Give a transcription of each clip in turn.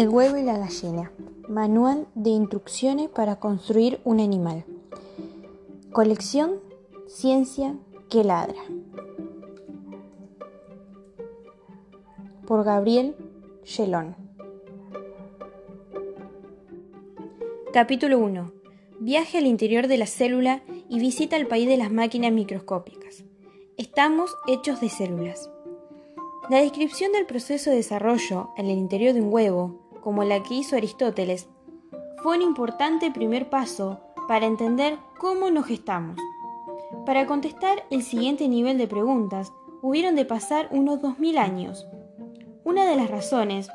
El huevo y la gallina. Manual de instrucciones para construir un animal. Colección Ciencia que ladra. Por Gabriel Gelón. Capítulo 1. Viaje al interior de la célula y visita el país de las máquinas microscópicas. Estamos hechos de células. La descripción del proceso de desarrollo en el interior de un huevo, como la que hizo Aristóteles, fue un importante primer paso para entender cómo nos gestamos. Para contestar el siguiente nivel de preguntas, hubieron de pasar unos 2000 años. Una de las razones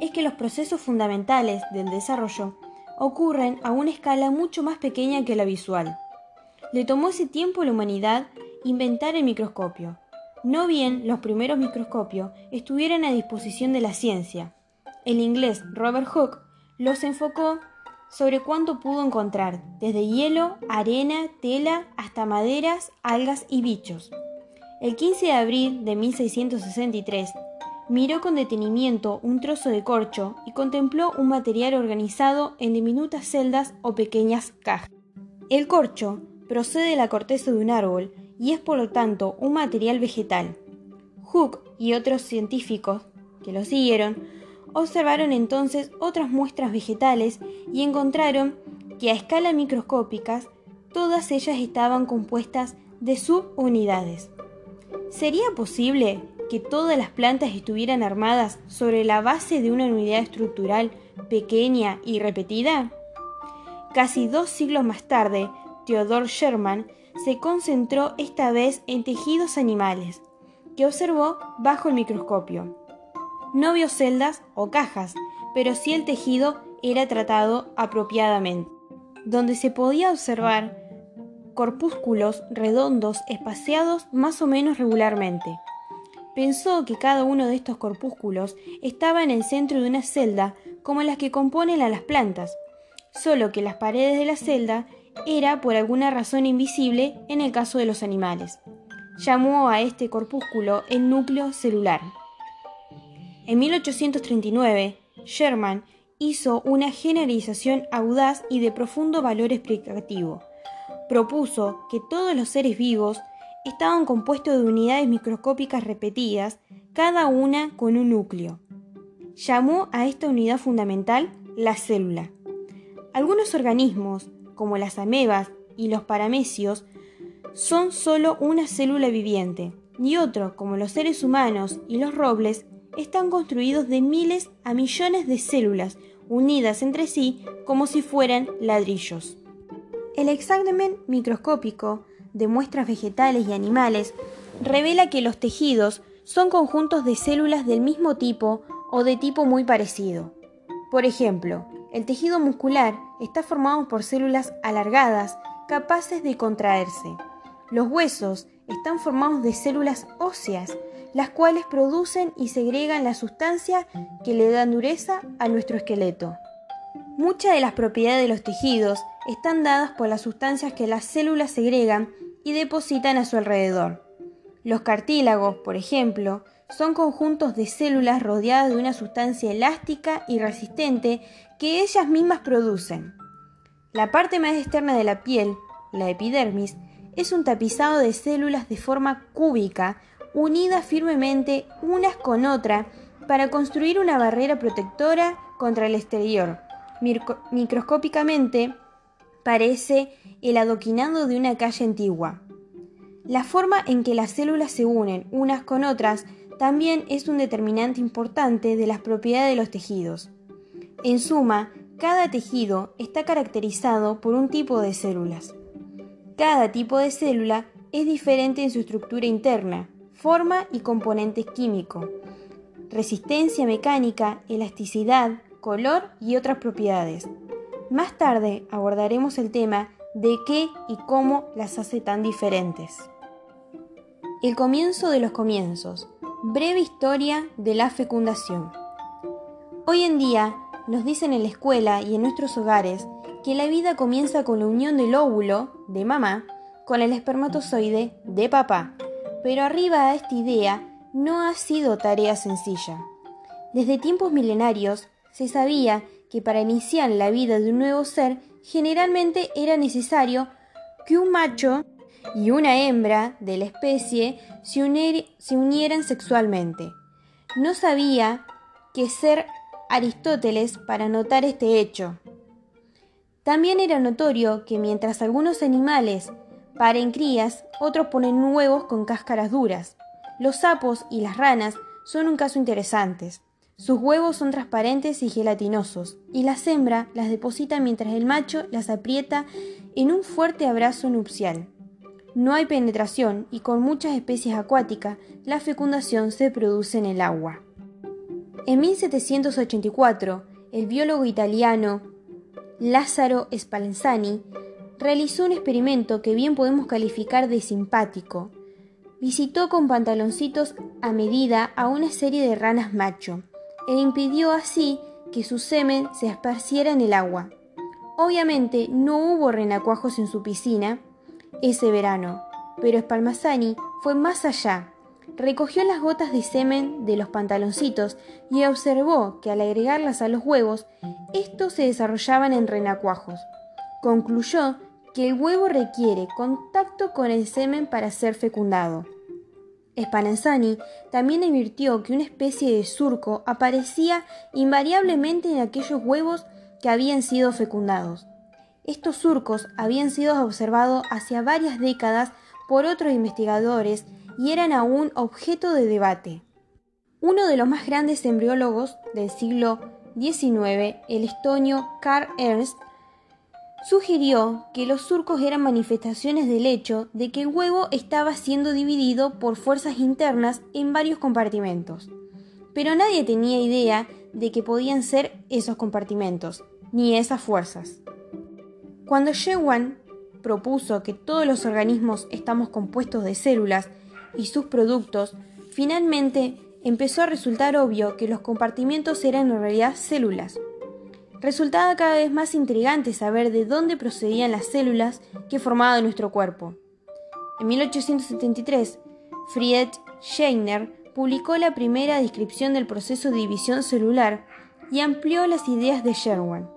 es que los procesos fundamentales del desarrollo ocurren a una escala mucho más pequeña que la visual. Le tomó ese tiempo a la humanidad inventar el microscopio, no bien los primeros microscopios estuvieran a disposición de la ciencia. El inglés Robert Hooke los enfocó sobre cuánto pudo encontrar, desde hielo, arena, tela, hasta maderas, algas y bichos. El 15 de abril de 1663, miró con detenimiento un trozo de corcho y contempló un material organizado en diminutas celdas o pequeñas cajas. El corcho procede de la corteza de un árbol y es por lo tanto un material vegetal. Hooke y otros científicos que lo siguieron observaron entonces otras muestras vegetales y encontraron que a escala microscópicas todas ellas estaban compuestas de subunidades. ¿Sería posible que todas las plantas estuvieran armadas sobre la base de una unidad estructural pequeña y repetida? Casi dos siglos más tarde, Theodore Sherman se concentró esta vez en tejidos animales, que observó bajo el microscopio. No vio celdas o cajas, pero sí el tejido era tratado apropiadamente, donde se podía observar corpúsculos redondos espaciados más o menos regularmente. Pensó que cada uno de estos corpúsculos estaba en el centro de una celda como las que componen a las plantas, solo que las paredes de la celda era por alguna razón invisible en el caso de los animales. Llamó a este corpúsculo el núcleo celular. En 1839, Sherman hizo una generalización audaz y de profundo valor explicativo. Propuso que todos los seres vivos estaban compuestos de unidades microscópicas repetidas, cada una con un núcleo. Llamó a esta unidad fundamental la célula. Algunos organismos, como las amebas y los paramecios, son solo una célula viviente, y otros, como los seres humanos y los robles, están construidos de miles a millones de células unidas entre sí como si fueran ladrillos. El examen microscópico de muestras vegetales y animales revela que los tejidos son conjuntos de células del mismo tipo o de tipo muy parecido. Por ejemplo, el tejido muscular está formado por células alargadas capaces de contraerse. Los huesos están formados de células óseas, las cuales producen y segregan la sustancia que le da dureza a nuestro esqueleto. Muchas de las propiedades de los tejidos están dadas por las sustancias que las células segregan y depositan a su alrededor. Los cartílagos, por ejemplo, son conjuntos de células rodeadas de una sustancia elástica y resistente que ellas mismas producen. La parte más externa de la piel, la epidermis, es un tapizado de células de forma cúbica unidas firmemente unas con otras para construir una barrera protectora contra el exterior. microscópicamente parece el adoquinado de una calle antigua. La forma en que las células se unen unas con otras también es un determinante importante de las propiedades de los tejidos. En suma, cada tejido está caracterizado por un tipo de células. Cada tipo de célula es diferente en su estructura interna, forma y componentes químicos, resistencia mecánica, elasticidad, color y otras propiedades. Más tarde abordaremos el tema de qué y cómo las hace tan diferentes. El comienzo de los comienzos. Breve historia de la fecundación. Hoy en día nos dicen en la escuela y en nuestros hogares que la vida comienza con la unión del óvulo, de mamá, con el espermatozoide, de papá. Pero arriba a esta idea no ha sido tarea sencilla. Desde tiempos milenarios se sabía que para iniciar la vida de un nuevo ser generalmente era necesario que un macho y una hembra de la especie se, unieran sexualmente. No sabía qué ser Aristóteles para notar este hecho. También era notorio que mientras algunos animales paren crías, otros ponen huevos con cáscaras duras. Los sapos y las ranas son un caso interesante. Sus huevos son transparentes y gelatinosos, y la hembra las deposita mientras el macho las aprieta en un fuerte abrazo nupcial. No hay penetración y con muchas especies acuáticas la fecundación se produce en el agua. En 1784, el biólogo italiano Lázaro Spallanzani realizó un experimento que bien podemos calificar de simpático. Visitó con pantaloncitos a medida a una serie de ranas macho e impidió así que su semen se esparciera en el agua. Obviamente no hubo renacuajos en su piscina ese verano, pero Spalmazzani fue más allá. Recogió las gotas de semen de los pantaloncitos y observó que al agregarlas a los huevos, estos se desarrollaban en renacuajos. Concluyó que el huevo requiere contacto con el semen para ser fecundado. Spallanzani también advirtió que una especie de surco aparecía invariablemente en aquellos huevos que habían sido fecundados. Estos surcos habían sido observados hacia varias décadas por otros investigadores y eran aún objeto de debate. Uno de los más grandes embriólogos del siglo XIX, el estonio Karl Ernst, sugirió que los surcos eran manifestaciones del hecho de que el huevo estaba siendo dividido por fuerzas internas en varios compartimentos. Pero nadie tenía idea de que podían ser esos compartimentos, ni esas fuerzas. Cuando Shewan propuso que todos los organismos estamos compuestos de células y sus productos, finalmente empezó a resultar obvio que los compartimentos eran en realidad células, Resultaba cada vez más intrigante saber de dónde procedían las células que formaban nuestro cuerpo. En 1873, Friedrich Scheiner publicó la primera descripción del proceso de división celular y amplió las ideas de Sherwan.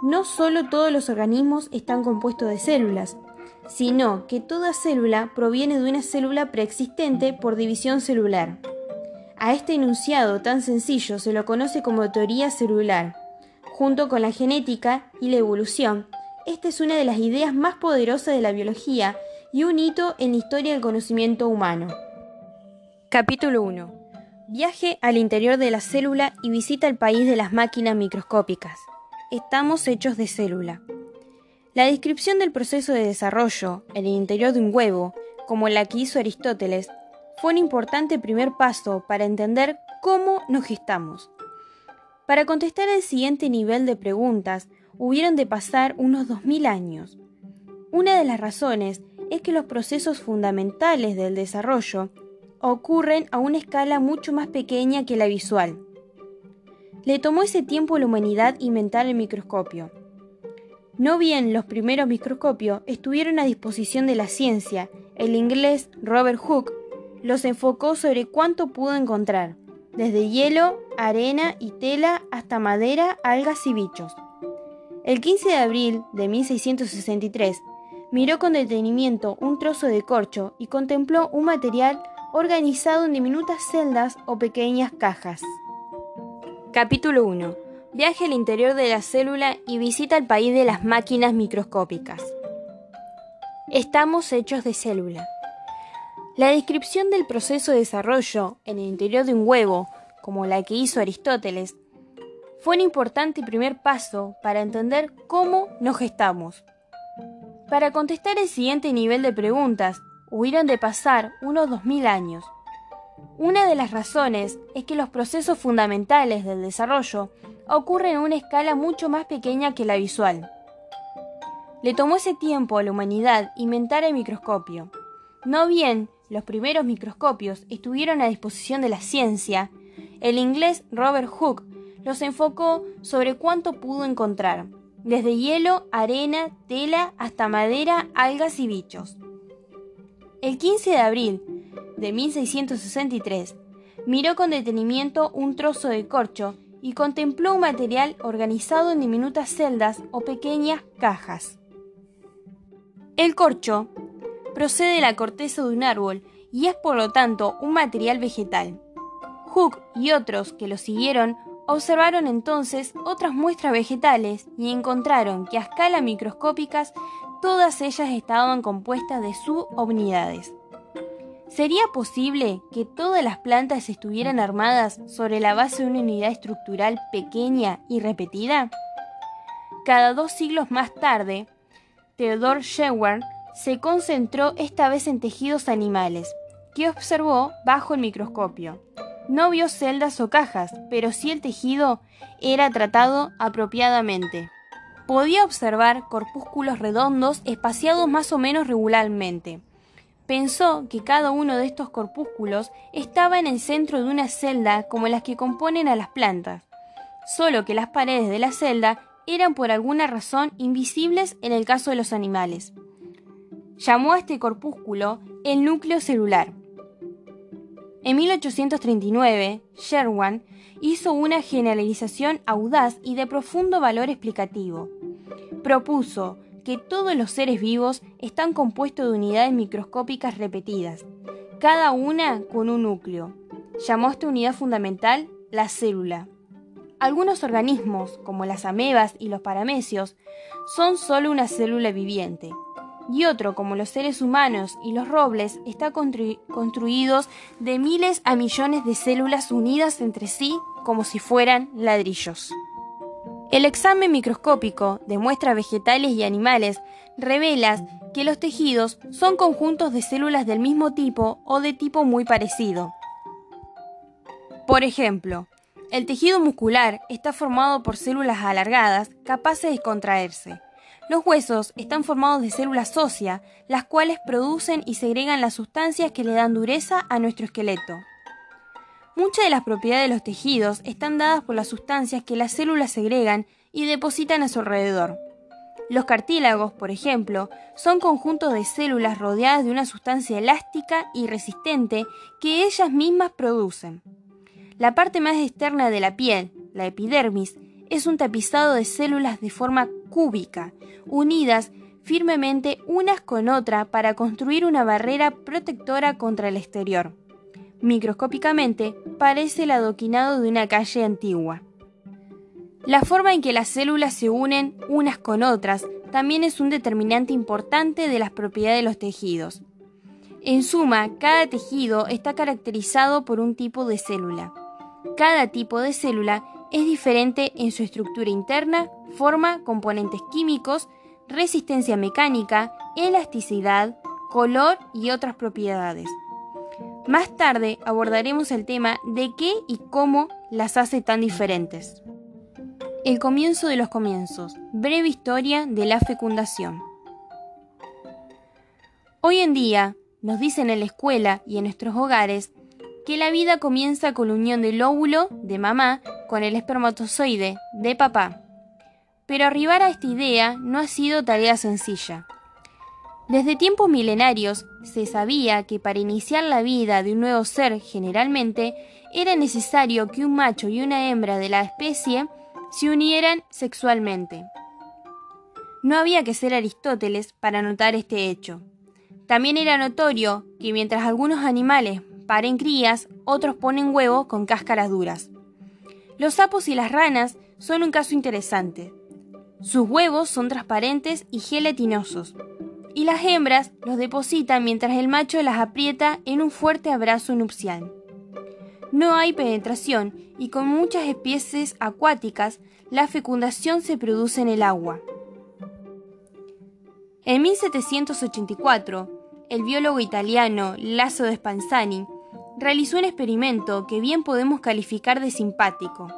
No solo todos los organismos están compuestos de células, sino que toda célula proviene de una célula preexistente por división celular. A este enunciado tan sencillo se lo conoce como teoría celular junto con la genética y la evolución. Esta es una de las ideas más poderosas de la biología y un hito en la historia del conocimiento humano. Capítulo 1. Viaje al interior de la célula y visita el país de las máquinas microscópicas. Estamos hechos de célula. La descripción del proceso de desarrollo en el interior de un huevo, como la que hizo Aristóteles, fue un importante primer paso para entender cómo nos gestamos. Para contestar el siguiente nivel de preguntas, hubieron de pasar unos 2000 años. Una de las razones es que los procesos fundamentales del desarrollo ocurren a una escala mucho más pequeña que la visual. Le tomó ese tiempo a la humanidad inventar el microscopio. No bien los primeros microscopios estuvieron a disposición de la ciencia, el inglés Robert Hooke los enfocó sobre cuánto pudo encontrar desde hielo, arena y tela hasta madera, algas y bichos. El 15 de abril de 1663 miró con detenimiento un trozo de corcho y contempló un material organizado en diminutas celdas o pequeñas cajas. Capítulo 1. Viaje al interior de la célula y visita el país de las máquinas microscópicas. Estamos hechos de célula. La descripción del proceso de desarrollo en el interior de un huevo, como la que hizo Aristóteles, fue un importante primer paso para entender cómo nos gestamos. Para contestar el siguiente nivel de preguntas, hubieron de pasar unos 2000 años. Una de las razones es que los procesos fundamentales del desarrollo ocurren en una escala mucho más pequeña que la visual. Le tomó ese tiempo a la humanidad inventar el microscopio. No bien los primeros microscopios estuvieron a disposición de la ciencia, el inglés Robert Hooke los enfocó sobre cuánto pudo encontrar, desde hielo, arena, tela hasta madera, algas y bichos. El 15 de abril de 1663 miró con detenimiento un trozo de corcho y contempló un material organizado en diminutas celdas o pequeñas cajas. El corcho procede de la corteza de un árbol y es por lo tanto un material vegetal. Hook y otros que lo siguieron observaron entonces otras muestras vegetales y encontraron que a escala microscópicas todas ellas estaban compuestas de subunidades. ¿Sería posible que todas las plantas estuvieran armadas sobre la base de una unidad estructural pequeña y repetida? Cada dos siglos más tarde, Theodore Sheward se concentró esta vez en tejidos animales, que observó bajo el microscopio. No vio celdas o cajas, pero sí el tejido era tratado apropiadamente. Podía observar corpúsculos redondos espaciados más o menos regularmente Pensó que cada uno de estos corpúsculos estaba en el centro de una celda como las que componen a las plantas, solo que las paredes de la celda eran por alguna razón invisibles en el caso de los animales. Llamó a este corpúsculo el núcleo celular. En 1839, Sherwan hizo una generalización audaz y de profundo valor explicativo. Propuso que todos los seres vivos están compuestos de unidades microscópicas repetidas, cada una con un núcleo. Llamó a esta unidad fundamental la célula. Algunos organismos, como las amebas y los paramecios, son solo una célula viviente, y otro, como los seres humanos y los robles, está construidos de miles a millones de células unidas entre sí como si fueran ladrillos. El examen microscópico de muestras vegetales y animales revela que los tejidos son conjuntos de células del mismo tipo o de tipo muy parecido. Por ejemplo, el tejido muscular está formado por células alargadas capaces de contraerse. Los huesos están formados de células óseas, las cuales producen y segregan las sustancias que le dan dureza a nuestro esqueleto. Muchas de las propiedades de los tejidos están dadas por las sustancias que las células segregan y depositan a su alrededor. Los cartílagos, por ejemplo, son conjuntos de células rodeadas de una sustancia elástica y resistente que ellas mismas producen. La parte más externa de la piel, la epidermis, es un tapizado de células de forma cúbica, unidas firmemente unas con otras para construir una barrera protectora contra el exterior. Microscópicamente, parece el adoquinado de una calle antigua. La forma en que las células se unen unas con otras también es un determinante importante de las propiedades de los tejidos. En suma, cada tejido está caracterizado por un tipo de célula. Cada tipo de célula es diferente en su estructura interna, forma, componentes químicos, resistencia mecánica, elasticidad, color y otras propiedades. Más tarde abordaremos el tema de qué y cómo las hace tan diferentes. El comienzo de los comienzos. Breve historia de la fecundación. Hoy en día, nos dicen en la escuela y en nuestros hogares que la vida comienza con la unión del óvulo de mamá con el espermatozoide de papá. Pero arribar a esta idea no ha sido tarea sencilla. Desde tiempos milenarios se sabía que para iniciar la vida de un nuevo ser generalmente era necesario que un macho y una hembra de la especie se unieran sexualmente. No había que ser Aristóteles para notar este hecho. También era notorio que mientras algunos animales paren crías, otros ponen huevos con cáscaras duras. Los sapos y las ranas son un caso interesante. Sus huevos son transparentes y gelatinosos, y las hembras los depositan mientras el macho las aprieta en un fuerte abrazo nupcial. No hay penetración y con muchas especies acuáticas la fecundación se produce en el agua. En 1784, el biólogo italiano Lasso de Spanzani realizó un experimento que bien podemos calificar de simpático.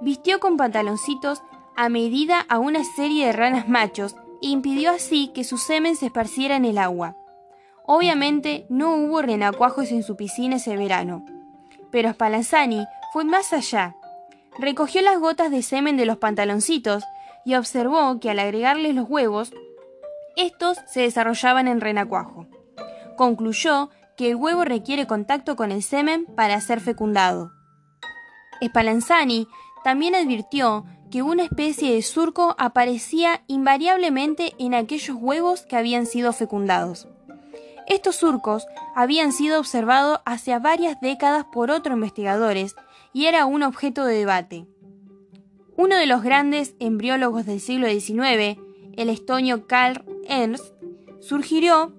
Vistió con pantaloncitos a medida a una serie de ranas machos e impidió así que su semen se esparciera en el agua. Obviamente no hubo renacuajos en su piscina ese verano, pero Spallanzani fue más allá. Recogió las gotas de semen de los pantaloncitos y observó que al agregarles los huevos, estos se desarrollaban en renacuajo. Concluyó que el huevo requiere contacto con el semen para ser fecundado. Spallanzani también advirtió que una especie de surco aparecía invariablemente en aquellos huevos que habían sido fecundados. Estos surcos habían sido observados hace varias décadas por otros investigadores y era un objeto de debate. Uno de los grandes embriólogos del siglo XIX, el estonio Karl Ernst, sugirió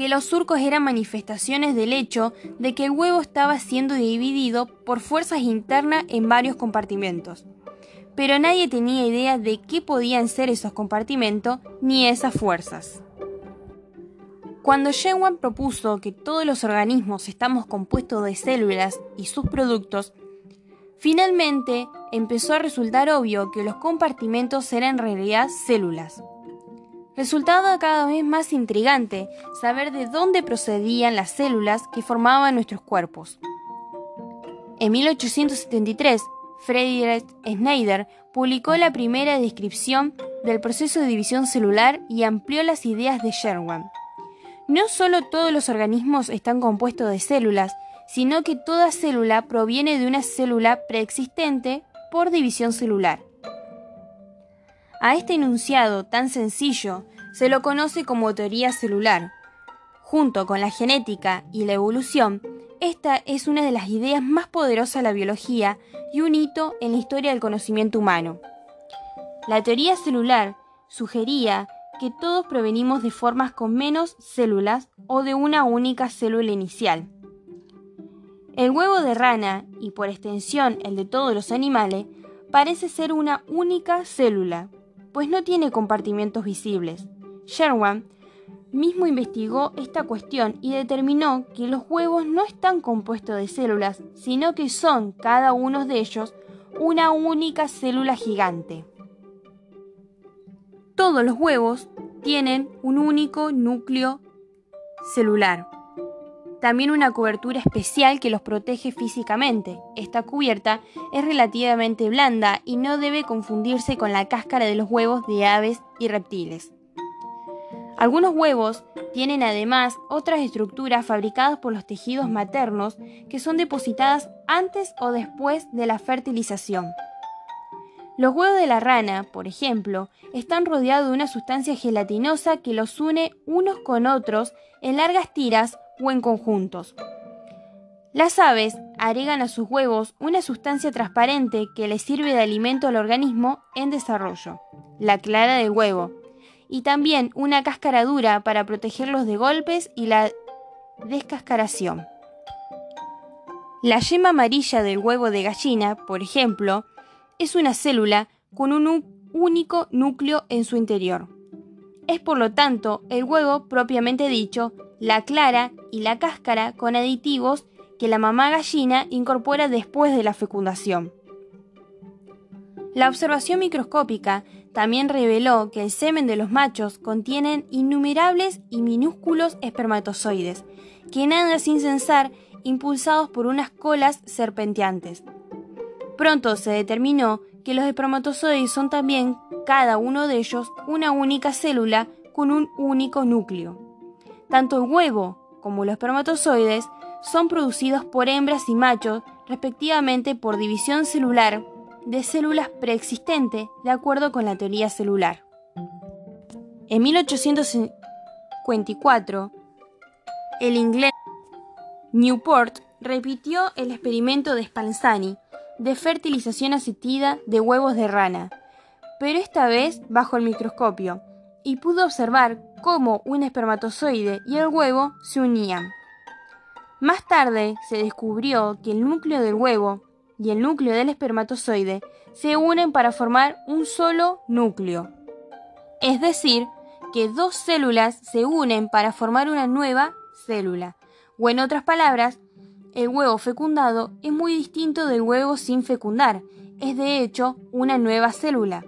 que los surcos eran manifestaciones del hecho de que el huevo estaba siendo dividido por fuerzas internas en varios compartimentos. Pero nadie tenía idea de qué podían ser esos compartimentos ni esas fuerzas. Cuando Schwann propuso que todos los organismos estamos compuestos de células y sus productos, finalmente empezó a resultar obvio que los compartimentos eran en realidad células. Resultaba cada vez más intrigante saber de dónde procedían las células que formaban nuestros cuerpos. En 1873, Friedrich Schneider publicó la primera descripción del proceso de división celular y amplió las ideas de Sherwan. No solo todos los organismos están compuestos de células, sino que toda célula proviene de una célula preexistente por división celular. A este enunciado tan sencillo se lo conoce como teoría celular. Junto con la genética y la evolución, esta es una de las ideas más poderosas de la biología y un hito en la historia del conocimiento humano. La teoría celular sugería que todos provenimos de formas con menos células o de una única célula inicial. El huevo de rana, y por extensión el de todos los animales, parece ser una única célula, pues no tiene compartimentos visibles. Sherwan mismo investigó esta cuestión y determinó que los huevos no están compuestos de células, sino que son cada uno de ellos una única célula gigante. Todos los huevos tienen un único núcleo celular también una cobertura especial que los protege físicamente. Esta cubierta es relativamente blanda y no debe confundirse con la cáscara de los huevos de aves y reptiles. Algunos huevos tienen además otras estructuras fabricadas por los tejidos maternos que son depositadas antes o después de la fertilización. Los huevos de la rana, por ejemplo, están rodeados de una sustancia gelatinosa que los une unos con otros en largas tiras o en conjuntos. Las aves agregan a sus huevos una sustancia transparente que les sirve de alimento al organismo en desarrollo, la clara del huevo, y también una cáscara dura para protegerlos de golpes y la descascaración. La yema amarilla del huevo de gallina, por ejemplo, es una célula con un único núcleo en su interior. Es por lo tanto el huevo propiamente dicho la clara y la cáscara con aditivos que la mamá gallina incorpora después de la fecundación. La observación microscópica también reveló que el semen de los machos contienen innumerables y minúsculos espermatozoides, que nadan sin censar impulsados por unas colas serpenteantes. Pronto se determinó que los espermatozoides son también, cada uno de ellos, una única célula con un único núcleo. Tanto el huevo como los espermatozoides son producidos por hembras y machos, respectivamente por división celular de células preexistentes, de acuerdo con la teoría celular. En 1854, el inglés Newport repitió el experimento de Spallanzani de fertilización asistida de huevos de rana, pero esta vez bajo el microscopio, y pudo observar cómo un espermatozoide y el huevo se unían. Más tarde se descubrió que el núcleo del huevo y el núcleo del espermatozoide se unen para formar un solo núcleo. Es decir, que dos células se unen para formar una nueva célula. O en otras palabras, el huevo fecundado es muy distinto del huevo sin fecundar. Es de hecho una nueva célula.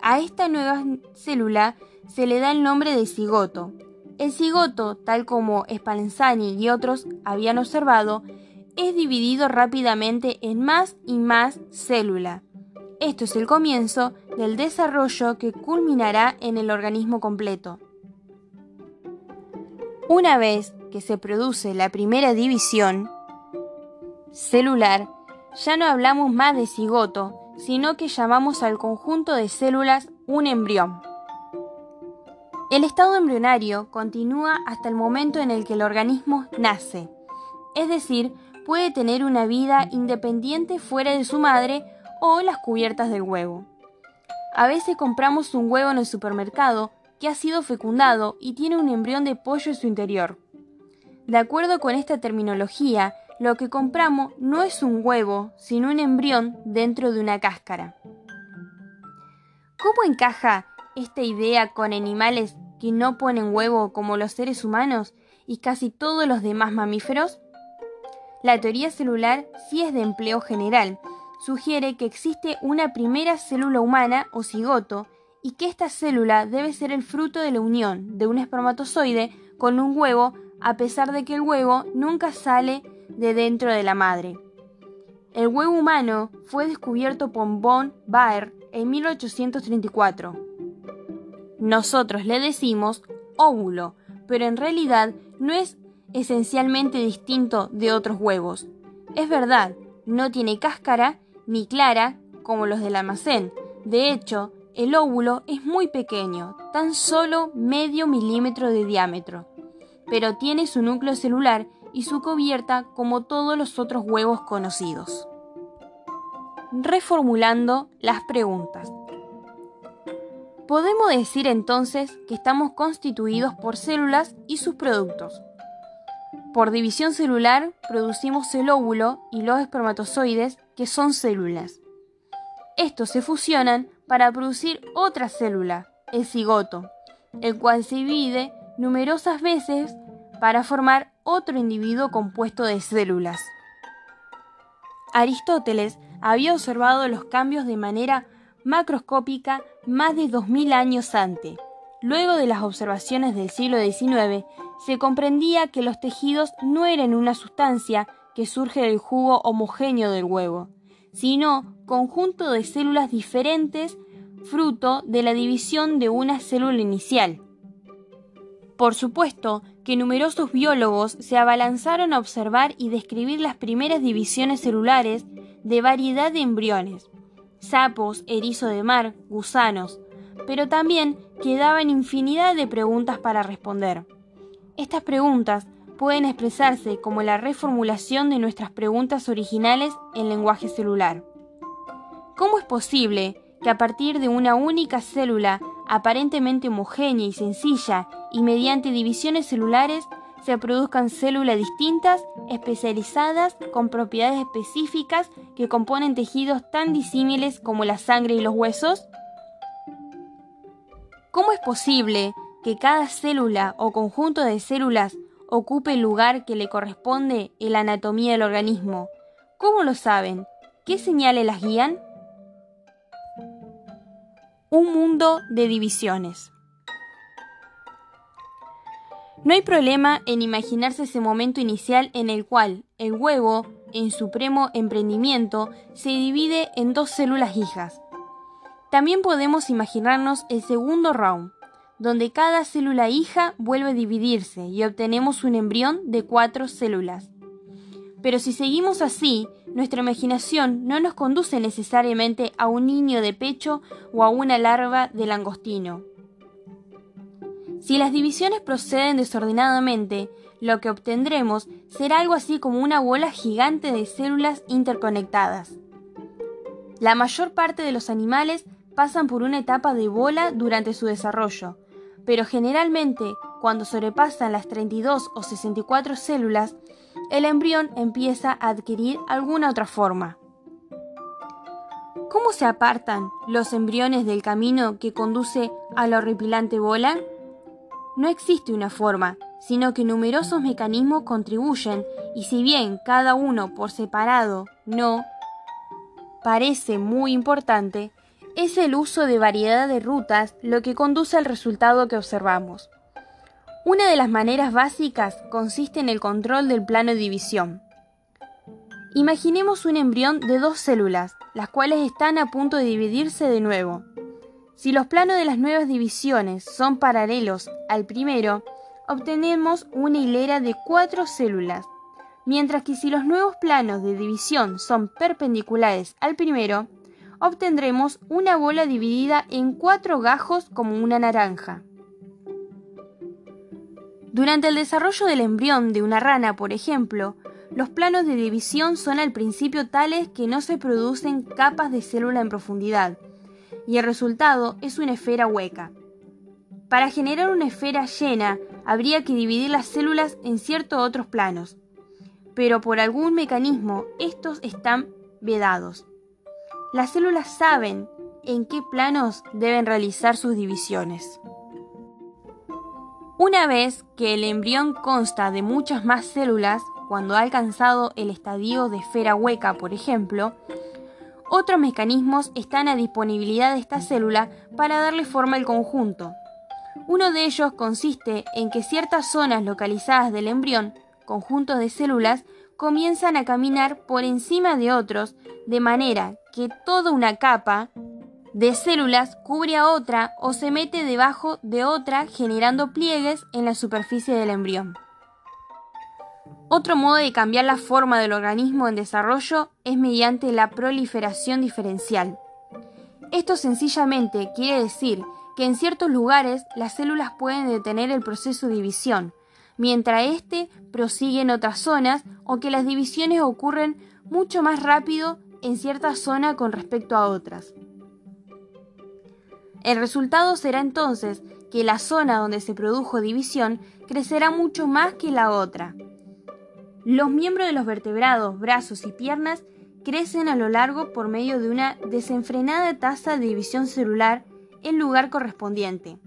A esta nueva célula se le da el nombre de cigoto. El cigoto, tal como Spallanzani y otros habían observado, es dividido rápidamente en más y más células. Esto es el comienzo del desarrollo que culminará en el organismo completo. Una vez que se produce la primera división celular, ya no hablamos más de cigoto, sino que llamamos al conjunto de células un embrión. El estado embrionario continúa hasta el momento en el que el organismo nace, es decir, puede tener una vida independiente fuera de su madre o las cubiertas del huevo. A veces compramos un huevo en el supermercado que ha sido fecundado y tiene un embrión de pollo en su interior. De acuerdo con esta terminología, lo que compramos no es un huevo, sino un embrión dentro de una cáscara. ¿Cómo encaja esta idea con animales que no ponen huevo como los seres humanos y casi todos los demás mamíferos? La teoría celular sí es de empleo general. Sugiere que existe una primera célula humana o cigoto y que esta célula debe ser el fruto de la unión de un espermatozoide con un huevo a pesar de que el huevo nunca sale de dentro de la madre. El huevo humano fue descubierto por von Baer en 1834. Nosotros le decimos óvulo, pero en realidad no es esencialmente distinto de otros huevos. Es verdad, no tiene cáscara ni clara como los del almacén. De hecho, el óvulo es muy pequeño, tan solo medio milímetro de diámetro, pero tiene su núcleo celular y su cubierta como todos los otros huevos conocidos. Reformulando las preguntas. Podemos decir entonces que estamos constituidos por células y sus productos. Por división celular producimos el óvulo y los espermatozoides que son células. Estos se fusionan para producir otra célula, el cigoto, el cual se divide numerosas veces para formar otro individuo compuesto de células. Aristóteles había observado los cambios de manera macroscópica más de 2000 años antes. Luego de las observaciones del siglo XIX, se comprendía que los tejidos no eran una sustancia que surge del jugo homogéneo del huevo, sino conjunto de células diferentes fruto de la división de una célula inicial. Por supuesto que numerosos biólogos se abalanzaron a observar y describir las primeras divisiones celulares de variedad de embriones, sapos, erizo de mar, gusanos, pero también quedaban infinidad de preguntas para responder. Estas preguntas pueden expresarse como la reformulación de nuestras preguntas originales en lenguaje celular. ¿Cómo es posible que a partir de una única célula aparentemente homogénea y sencilla y mediante divisiones celulares se produzcan células distintas, especializadas, con propiedades específicas que componen tejidos tan disímiles como la sangre y los huesos? ¿Cómo es posible que cada célula o conjunto de células ocupe el lugar que le corresponde en la anatomía del organismo? ¿Cómo lo saben? ¿Qué señales las guían? un mundo de divisiones. No hay problema en imaginarse ese momento inicial en el cual el huevo, en supremo emprendimiento, se divide en dos células hijas. También podemos imaginarnos el segundo round, donde cada célula hija vuelve a dividirse y obtenemos un embrión de cuatro células. Pero si seguimos así, nuestra imaginación no nos conduce necesariamente a un niño de pecho o a una larva de langostino. Si las divisiones proceden desordenadamente, lo que obtendremos será algo así como una bola gigante de células interconectadas. La mayor parte de los animales pasan por una etapa de bola durante su desarrollo, pero generalmente cuando sobrepasan las 32 o 64 células, el embrión empieza a adquirir alguna otra forma. ¿Cómo se apartan los embriones del camino que conduce a la horripilante bola? No existe una forma, sino que numerosos mecanismos contribuyen y si bien cada uno por separado no parece muy importante, es el uso de variedad de rutas lo que conduce al resultado que observamos. Una de las maneras básicas consiste en el control del plano de división. Imaginemos un embrión de dos células, las cuales están a punto de dividirse de nuevo. Si los planos de las nuevas divisiones son paralelos al primero, obtenemos una hilera de cuatro células. mientras que si los nuevos planos de división son perpendiculares al primero, obtendremos una bola dividida en cuatro gajos como una naranja. Durante el desarrollo del embrión de una rana, por ejemplo, los planos de división son al principio tales que no se producen capas de célula en profundidad, y el resultado es una esfera hueca. Para generar una esfera llena, habría que dividir las células en ciertos otros planos, pero por algún mecanismo estos están vedados. Las células saben en qué planos deben realizar sus divisiones. Una vez que el embrión consta de muchas más células, cuando ha alcanzado el estadio de esfera hueca, por ejemplo, otros mecanismos están a disponibilidad de esta célula para darle forma al conjunto. Uno de ellos consiste en que ciertas zonas localizadas del embrión conjuntos de células comienzan a caminar por encima de otros, de manera que toda una capa de células cubre a otra o se mete debajo de otra generando pliegues en la superficie del embrión. Otro modo de cambiar la forma del organismo en desarrollo es mediante la proliferación diferencial. Esto sencillamente quiere decir que en ciertos lugares las células pueden detener el proceso de división, mientras éste prosigue en otras zonas o que las divisiones ocurren mucho más rápido en cierta zona con respecto a otras. El resultado será entonces que la zona donde se produjo división crecerá mucho más que la otra. Los miembros de los vertebrados, brazos y piernas crecen a lo largo por medio de una desenfrenada tasa de división celular en lugar correspondiente.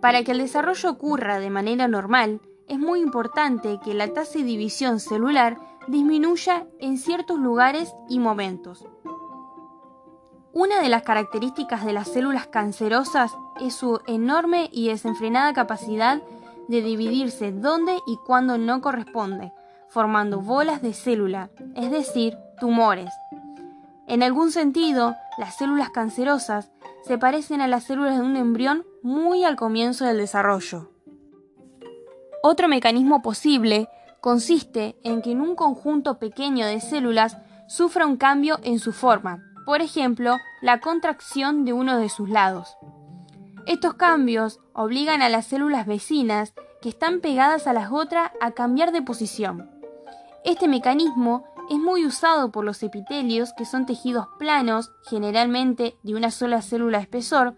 Para que el desarrollo ocurra de manera normal, es muy importante que la tasa de división celular disminuya en ciertos lugares y momentos. Una de las características de las células cancerosas es su enorme y desenfrenada capacidad de dividirse donde y cuando no corresponde, formando bolas de célula, es decir, tumores. En algún sentido, las células cancerosas se parecen a las células de un embrión muy al comienzo del desarrollo. Otro mecanismo posible consiste en que en un conjunto pequeño de células sufra un cambio en su forma, por ejemplo, la contracción de uno de sus lados. Estos cambios obligan a las células vecinas que están pegadas a las otras a cambiar de posición. Este mecanismo es muy usado por los epitelios, que son tejidos planos, generalmente de una sola célula espesor,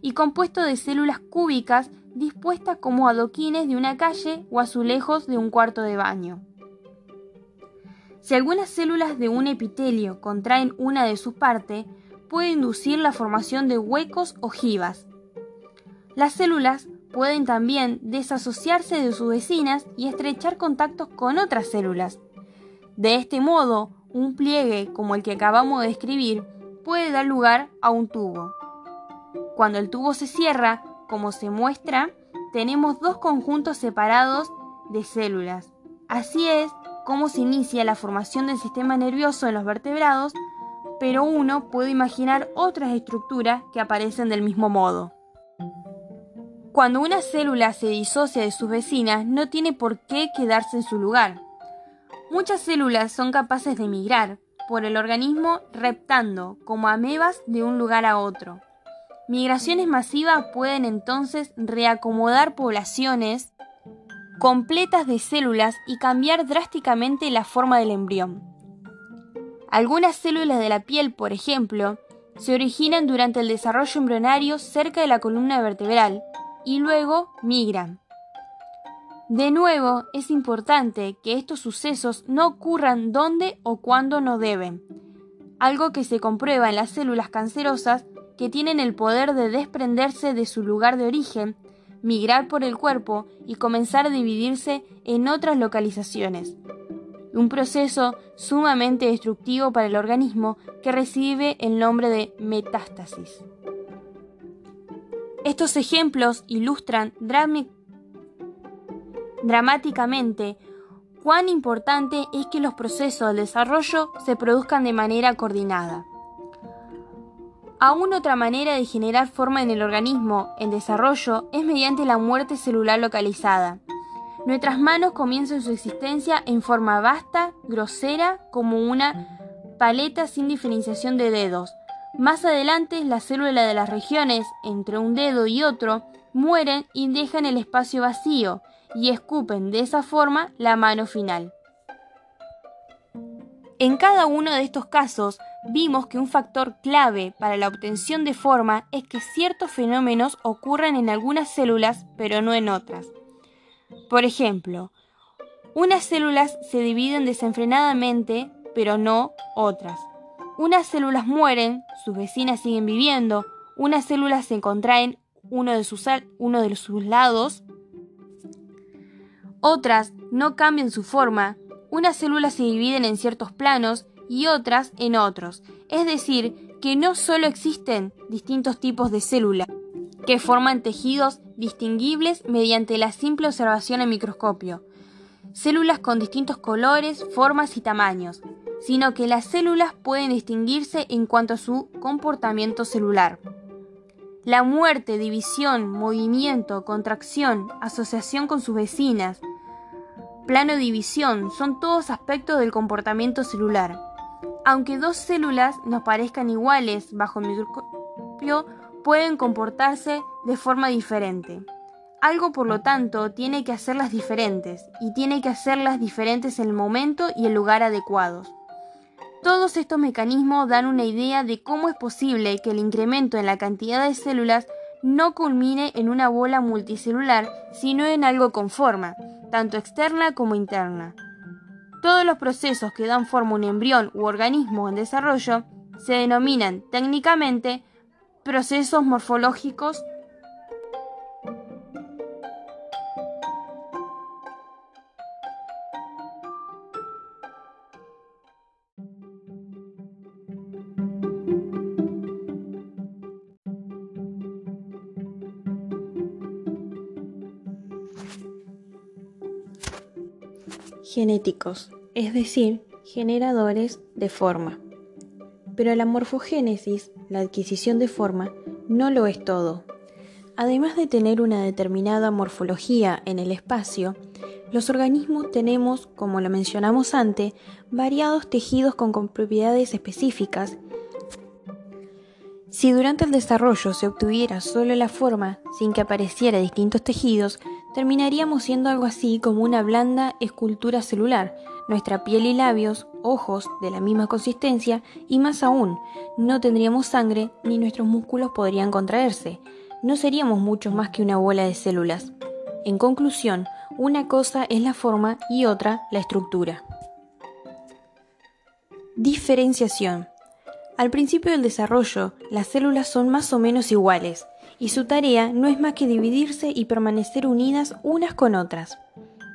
y compuesto de células cúbicas dispuestas como adoquines de una calle o azulejos de un cuarto de baño. Si algunas células de un epitelio contraen una de sus partes, puede inducir la formación de huecos o ojivas. Las células pueden también desasociarse de sus vecinas y estrechar contactos con otras células. De este modo, un pliegue como el que acabamos de describir puede dar lugar a un tubo. Cuando el tubo se cierra, como se muestra, tenemos dos conjuntos separados de células. Así es como se inicia la formación del sistema nervioso en los vertebrados, pero uno puede imaginar otras estructuras que aparecen del mismo modo. Cuando una célula se disocia de sus vecinas, no tiene por qué quedarse en su lugar. Muchas células son capaces de migrar por el organismo reptando como amebas de un lugar a otro. Migraciones masivas pueden entonces reacomodar poblaciones completas de células y cambiar drásticamente la forma del embrión. Algunas células de la piel, por ejemplo, se originan durante el desarrollo embrionario cerca de la columna vertebral y luego migran. De nuevo, es importante que estos sucesos no ocurran donde o cuando no deben, algo que se comprueba en las células cancerosas que tienen el poder de desprenderse de su lugar de origen, migrar por el cuerpo y comenzar a dividirse en otras localizaciones. Un proceso sumamente destructivo para el organismo que recibe el nombre de metástasis. Estos ejemplos ilustran dramáticamente cuán importante es que los procesos de desarrollo se produzcan de manera coordinada. Aún otra manera de generar forma en el organismo en desarrollo es mediante la muerte celular localizada. Nuestras manos comienzan su existencia en forma vasta, grosera, como una paleta sin diferenciación de dedos. Más adelante, las células de las regiones entre un dedo y otro mueren y dejan el espacio vacío y escupen de esa forma la mano final. En cada uno de estos casos, vimos que un factor clave para la obtención de forma es que ciertos fenómenos ocurren en algunas células pero no en otras. Por ejemplo, unas células se dividen desenfrenadamente pero no otras. Unas células mueren, sus vecinas siguen viviendo, unas células se contraen uno de sus, uno de sus lados, otras no cambian su forma, unas células se dividen en ciertos planos y otras en otros. Es decir, que no solo existen distintos tipos de células que forman tejidos distinguibles mediante la simple observación en microscopio, células con distintos colores, formas y tamaños, sino que las células pueden distinguirse en cuanto a su comportamiento celular. La muerte, división, movimiento, contracción, asociación con sus vecinas, plano división, son todos aspectos del comportamiento celular. Aunque dos células nos parezcan iguales bajo el microscopio, pueden comportarse de forma diferente. Algo, por lo tanto, tiene que hacerlas diferentes, y tiene que hacerlas diferentes en el momento y el lugar adecuados. Todos estos mecanismos dan una idea de cómo es posible que el incremento en la cantidad de células no culmine en una bola multicelular, sino en algo con forma, tanto externa como interna. Todos los procesos que dan forma a un embrión u organismo en desarrollo se denominan técnicamente procesos morfológicos genéticos, es decir, generadores de forma. Pero la morfogénesis, la adquisición de forma, no lo es todo. Además de tener una determinada morfología en el espacio, los organismos tenemos, como lo mencionamos antes, variados tejidos con propiedades específicas. Si durante el desarrollo se obtuviera solo la forma sin que apareciera distintos tejidos, terminaríamos siendo algo así como una blanda escultura celular, nuestra piel y labios, ojos de la misma consistencia y más aún, no tendríamos sangre ni nuestros músculos podrían contraerse, no seríamos mucho más que una bola de células. En conclusión, una cosa es la forma y otra la estructura. Diferenciación. Al principio del desarrollo, las células son más o menos iguales, y su tarea no es más que dividirse y permanecer unidas unas con otras.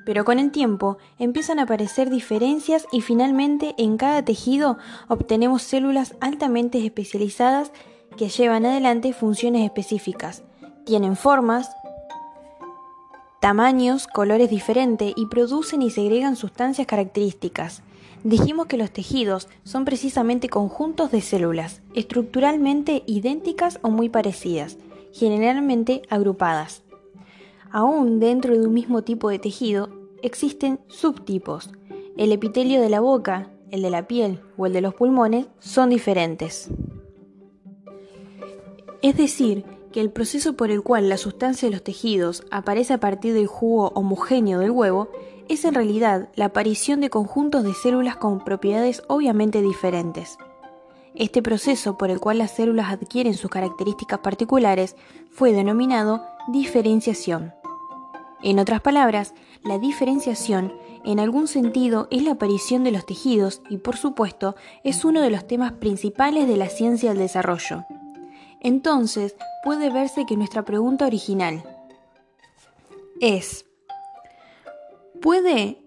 Pero con el tiempo empiezan a aparecer diferencias y finalmente en cada tejido obtenemos células altamente especializadas que llevan adelante funciones específicas. Tienen formas, tamaños, colores diferentes y producen y segregan sustancias características. Dijimos que los tejidos son precisamente conjuntos de células, estructuralmente idénticas o muy parecidas, generalmente agrupadas. Aún dentro de un mismo tipo de tejido existen subtipos. El epitelio de la boca, el de la piel o el de los pulmones son diferentes. Es decir, que el proceso por el cual la sustancia de los tejidos aparece a partir del jugo homogéneo del huevo es en realidad la aparición de conjuntos de células con propiedades obviamente diferentes. Este proceso por el cual las células adquieren sus características particulares fue denominado diferenciación. En otras palabras, la diferenciación en algún sentido es la aparición de los tejidos y por supuesto es uno de los temas principales de la ciencia del desarrollo. Entonces puede verse que nuestra pregunta original es, ¿puede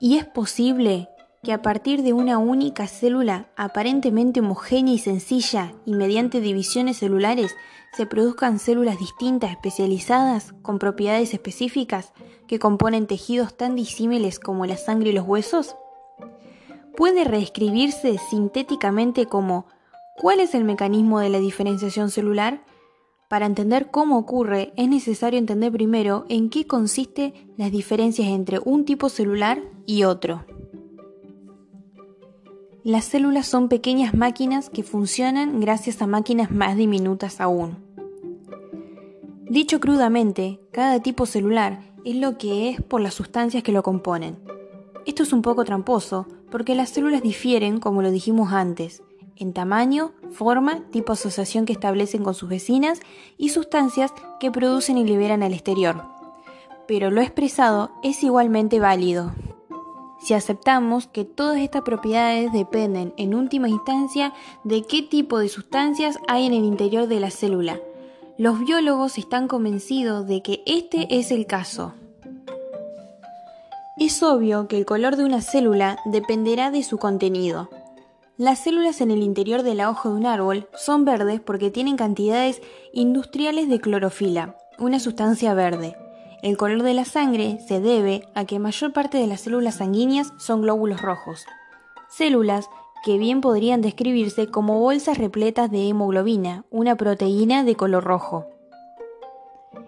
y es posible que a partir de una única célula aparentemente homogénea y sencilla y mediante divisiones celulares se produzcan células distintas especializadas con propiedades específicas que componen tejidos tan disímiles como la sangre y los huesos? Puede reescribirse sintéticamente como ¿cuál es el mecanismo de la diferenciación celular? Para entender cómo ocurre es necesario entender primero en qué consiste las diferencias entre un tipo celular y otro. Las células son pequeñas máquinas que funcionan gracias a máquinas más diminutas aún. Dicho crudamente, cada tipo celular es lo que es por las sustancias que lo componen. Esto es un poco tramposo, porque las células difieren, como lo dijimos antes, en tamaño, forma, tipo de asociación que establecen con sus vecinas y sustancias que producen y liberan al exterior. Pero lo expresado es igualmente válido. Si aceptamos que todas estas propiedades dependen en última instancia de qué tipo de sustancias hay en el interior de la célula, los biólogos están convencidos de que este es el caso. Es obvio que el color de una célula dependerá de su contenido. Las células en el interior de la hoja de un árbol son verdes porque tienen cantidades industriales de clorofila, una sustancia verde. El color de la sangre se debe a que mayor parte de las células sanguíneas son glóbulos rojos, células que bien podrían describirse como bolsas repletas de hemoglobina, una proteína de color rojo.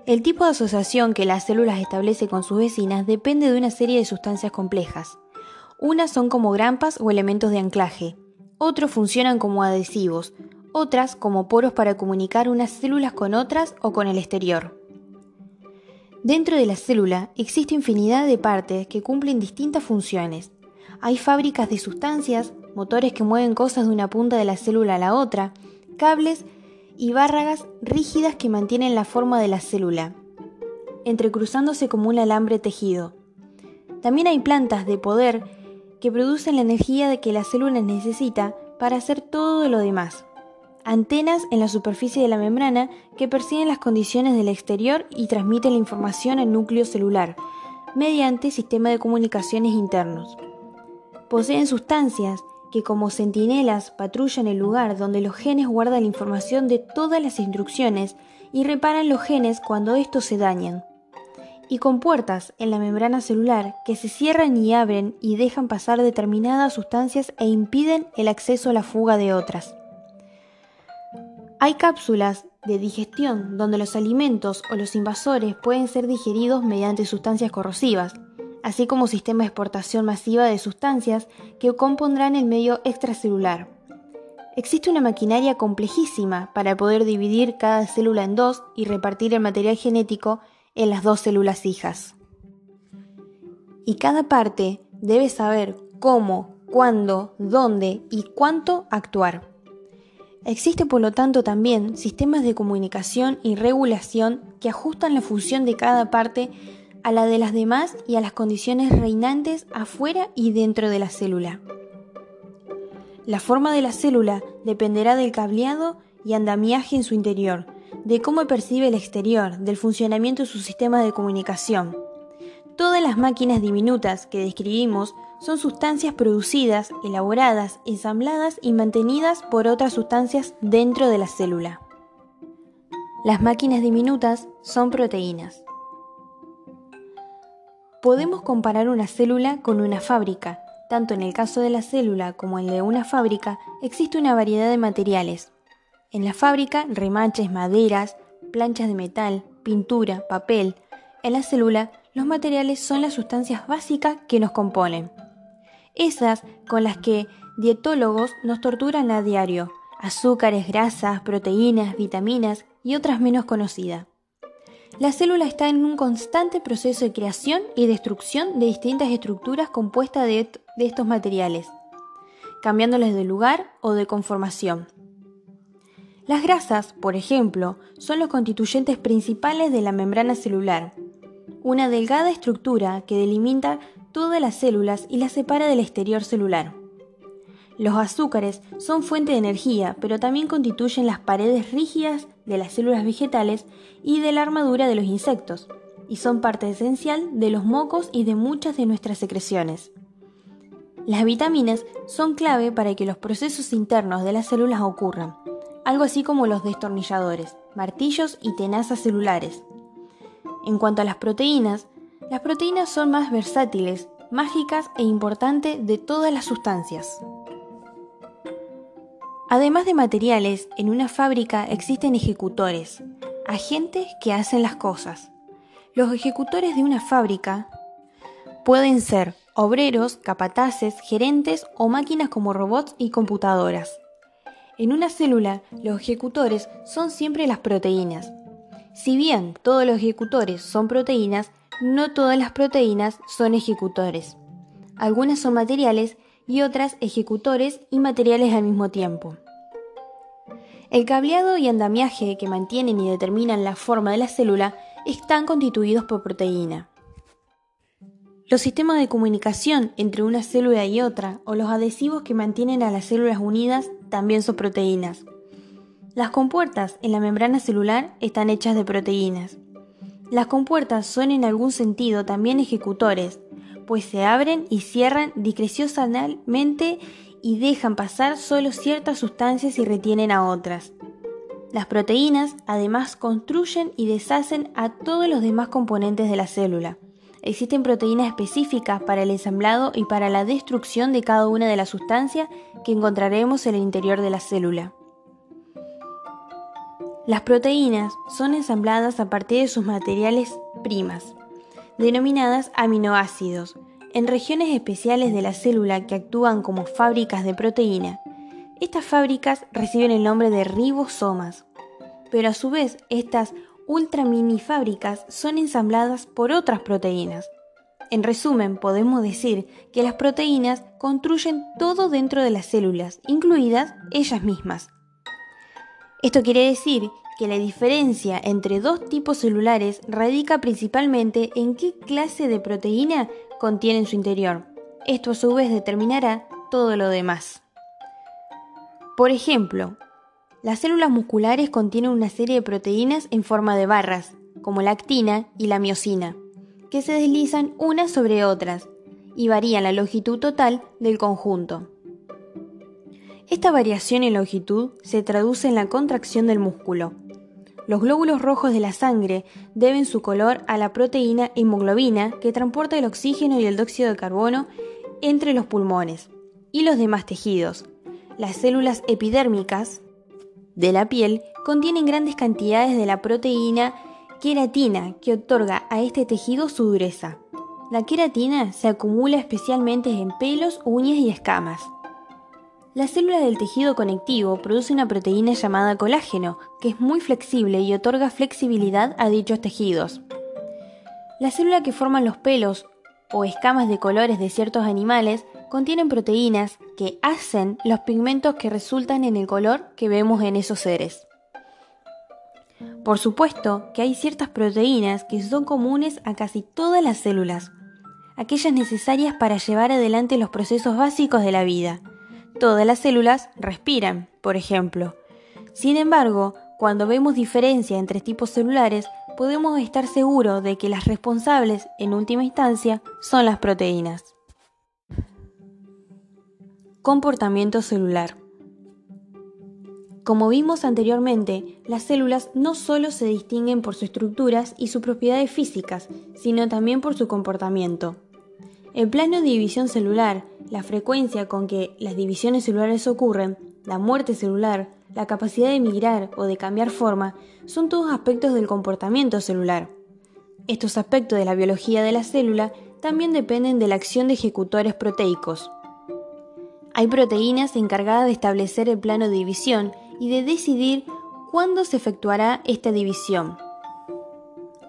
El tipo de asociación que las células establecen con sus vecinas depende de una serie de sustancias complejas. Unas son como grampas o elementos de anclaje, otros funcionan como adhesivos, otras como poros para comunicar unas células con otras o con el exterior. Dentro de la célula existe infinidad de partes que cumplen distintas funciones. Hay fábricas de sustancias, motores que mueven cosas de una punta de la célula a la otra, cables y bárragas rígidas que mantienen la forma de la célula, entrecruzándose como un alambre tejido. También hay plantas de poder que producen la energía que la célula necesita para hacer todo lo demás. Antenas en la superficie de la membrana que perciben las condiciones del exterior y transmiten la información al núcleo celular mediante sistema de comunicaciones internos. Poseen sustancias que como centinelas patrullan el lugar donde los genes guardan la información de todas las instrucciones y reparan los genes cuando estos se dañan y con puertas en la membrana celular que se cierran y abren y dejan pasar determinadas sustancias e impiden el acceso a la fuga de otras. Hay cápsulas de digestión donde los alimentos o los invasores pueden ser digeridos mediante sustancias corrosivas, así como sistema de exportación masiva de sustancias que compondrán el medio extracelular. Existe una maquinaria complejísima para poder dividir cada célula en dos y repartir el material genético en las dos células hijas. Y cada parte debe saber cómo, cuándo, dónde y cuánto actuar. Existe por lo tanto también sistemas de comunicación y regulación que ajustan la función de cada parte a la de las demás y a las condiciones reinantes afuera y dentro de la célula. La forma de la célula dependerá del cableado y andamiaje en su interior, de cómo percibe el exterior, del funcionamiento de su sistema de comunicación. Todas las máquinas diminutas que describimos son sustancias producidas, elaboradas, ensambladas y mantenidas por otras sustancias dentro de la célula. Las máquinas diminutas son proteínas. Podemos comparar una célula con una fábrica. Tanto en el caso de la célula como en el de una fábrica existe una variedad de materiales, en la fábrica, remaches, maderas, planchas de metal, pintura, papel. En la célula, los materiales son las sustancias básicas que nos componen. Esas con las que dietólogos nos torturan a diario. Azúcares, grasas, proteínas, vitaminas y otras menos conocidas. La célula está en un constante proceso de creación y destrucción de distintas estructuras compuestas de, de estos materiales, cambiándoles de lugar o de conformación. Las grasas, por ejemplo, son los constituyentes principales de la membrana celular, una delgada estructura que delimita todas las células y las separa del exterior celular. Los azúcares son fuente de energía, pero también constituyen las paredes rígidas de las células vegetales y de la armadura de los insectos, y son parte esencial de los mocos y de muchas de nuestras secreciones. Las vitaminas son clave para que los procesos internos de las células ocurran, algo así como los destornilladores, martillos y tenazas celulares. En cuanto a las proteínas, las proteínas son más versátiles, mágicas e importantes de todas las sustancias. Además de materiales, en una fábrica existen ejecutores, agentes que hacen las cosas. Los ejecutores de una fábrica pueden ser obreros, capataces, gerentes o máquinas como robots y computadoras. En una célula, los ejecutores son siempre las proteínas. Si bien todos los ejecutores son proteínas, no todas las proteínas son ejecutores. Algunas son materiales y otras ejecutores y materiales al mismo tiempo. El cableado y andamiaje que mantienen y determinan la forma de la célula están constituidos por proteína. Los sistemas de comunicación entre una célula y otra o los adhesivos que mantienen a las células unidas también son proteínas. Las compuertas en la membrana celular están hechas de proteínas. Las compuertas son en algún sentido también ejecutores, pues se abren y cierran discrecionalmente y dejan pasar solo ciertas sustancias y retienen a otras. Las proteínas además construyen y deshacen a todos los demás componentes de la célula. Existen proteínas específicas para el ensamblado y para la destrucción de cada una de las sustancias que encontraremos en el interior de la célula. Las proteínas son ensambladas a partir de sus materiales primas, denominadas aminoácidos, en regiones especiales de la célula que actúan como fábricas de proteína. Estas fábricas reciben el nombre de ribosomas, pero a su vez estas ultra mini fábricas son ensambladas por otras proteínas. En resumen, podemos decir que las proteínas construyen todo dentro de las células, incluidas ellas mismas. Esto quiere decir que la diferencia entre dos tipos celulares radica principalmente en qué clase de proteína contiene en su interior. Esto a su vez determinará todo lo demás. Por ejemplo, las células musculares contienen una serie de proteínas en forma de barras, como la actina y la miocina, que se deslizan unas sobre otras y varían la longitud total del conjunto. Esta variación en longitud se traduce en la contracción del músculo. Los glóbulos rojos de la sangre deben su color a la proteína hemoglobina que transporta el oxígeno y el dióxido de carbono entre los pulmones y los demás tejidos. Las células epidérmicas de la piel contienen grandes cantidades de la proteína queratina que otorga a este tejido su dureza. La queratina se acumula especialmente en pelos, uñas y escamas. La célula del tejido conectivo produce una proteína llamada colágeno, que es muy flexible y otorga flexibilidad a dichos tejidos. La célula que forman los pelos o escamas de colores de ciertos animales contienen proteínas que hacen los pigmentos que resultan en el color que vemos en esos seres. Por supuesto que hay ciertas proteínas que son comunes a casi todas las células, aquellas necesarias para llevar adelante los procesos básicos de la vida. Todas las células respiran, por ejemplo. Sin embargo, cuando vemos diferencia entre tipos celulares, podemos estar seguros de que las responsables, en última instancia, son las proteínas. Comportamiento celular. Como vimos anteriormente, las células no solo se distinguen por sus estructuras y sus propiedades físicas, sino también por su comportamiento. El plano de división celular, la frecuencia con que las divisiones celulares ocurren, la muerte celular, la capacidad de migrar o de cambiar forma, son todos aspectos del comportamiento celular. Estos aspectos de la biología de la célula también dependen de la acción de ejecutores proteicos. Hay proteínas encargadas de establecer el plano de división y de decidir cuándo se efectuará esta división.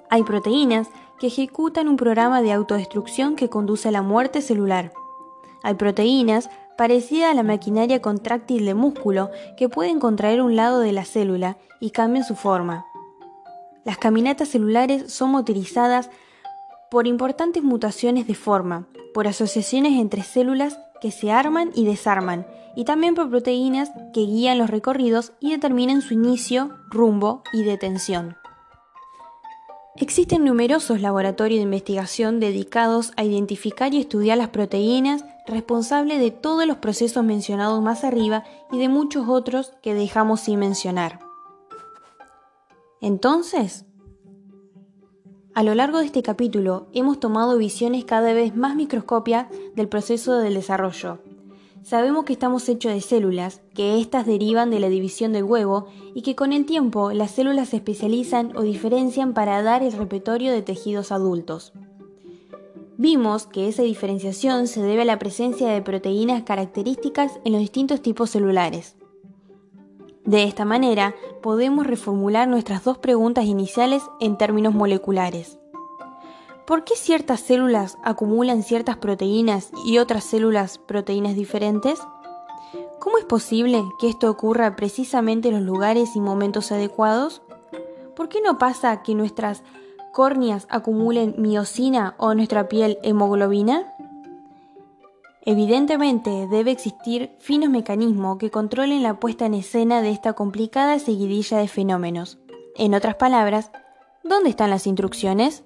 Hay proteínas que ejecutan un programa de autodestrucción que conduce a la muerte celular. Hay proteínas parecidas a la maquinaria contráctil de músculo que pueden contraer un lado de la célula y cambian su forma. Las caminatas celulares son motorizadas por importantes mutaciones de forma, por asociaciones entre células que se arman y desarman, y también por proteínas que guían los recorridos y determinan su inicio, rumbo y detención. Existen numerosos laboratorios de investigación dedicados a identificar y estudiar las proteínas responsables de todos los procesos mencionados más arriba y de muchos otros que dejamos sin mencionar. Entonces, a lo largo de este capítulo hemos tomado visiones cada vez más microscópicas del proceso del desarrollo. Sabemos que estamos hechos de células, que éstas derivan de la división del huevo y que con el tiempo las células se especializan o diferencian para dar el repertorio de tejidos adultos. Vimos que esa diferenciación se debe a la presencia de proteínas características en los distintos tipos celulares. De esta manera, podemos reformular nuestras dos preguntas iniciales en términos moleculares. ¿Por qué ciertas células acumulan ciertas proteínas y otras células proteínas diferentes? ¿Cómo es posible que esto ocurra precisamente en los lugares y momentos adecuados? ¿Por qué no pasa que nuestras córneas acumulen miocina o nuestra piel hemoglobina? Evidentemente debe existir finos mecanismos que controlen la puesta en escena de esta complicada seguidilla de fenómenos. En otras palabras, ¿dónde están las instrucciones?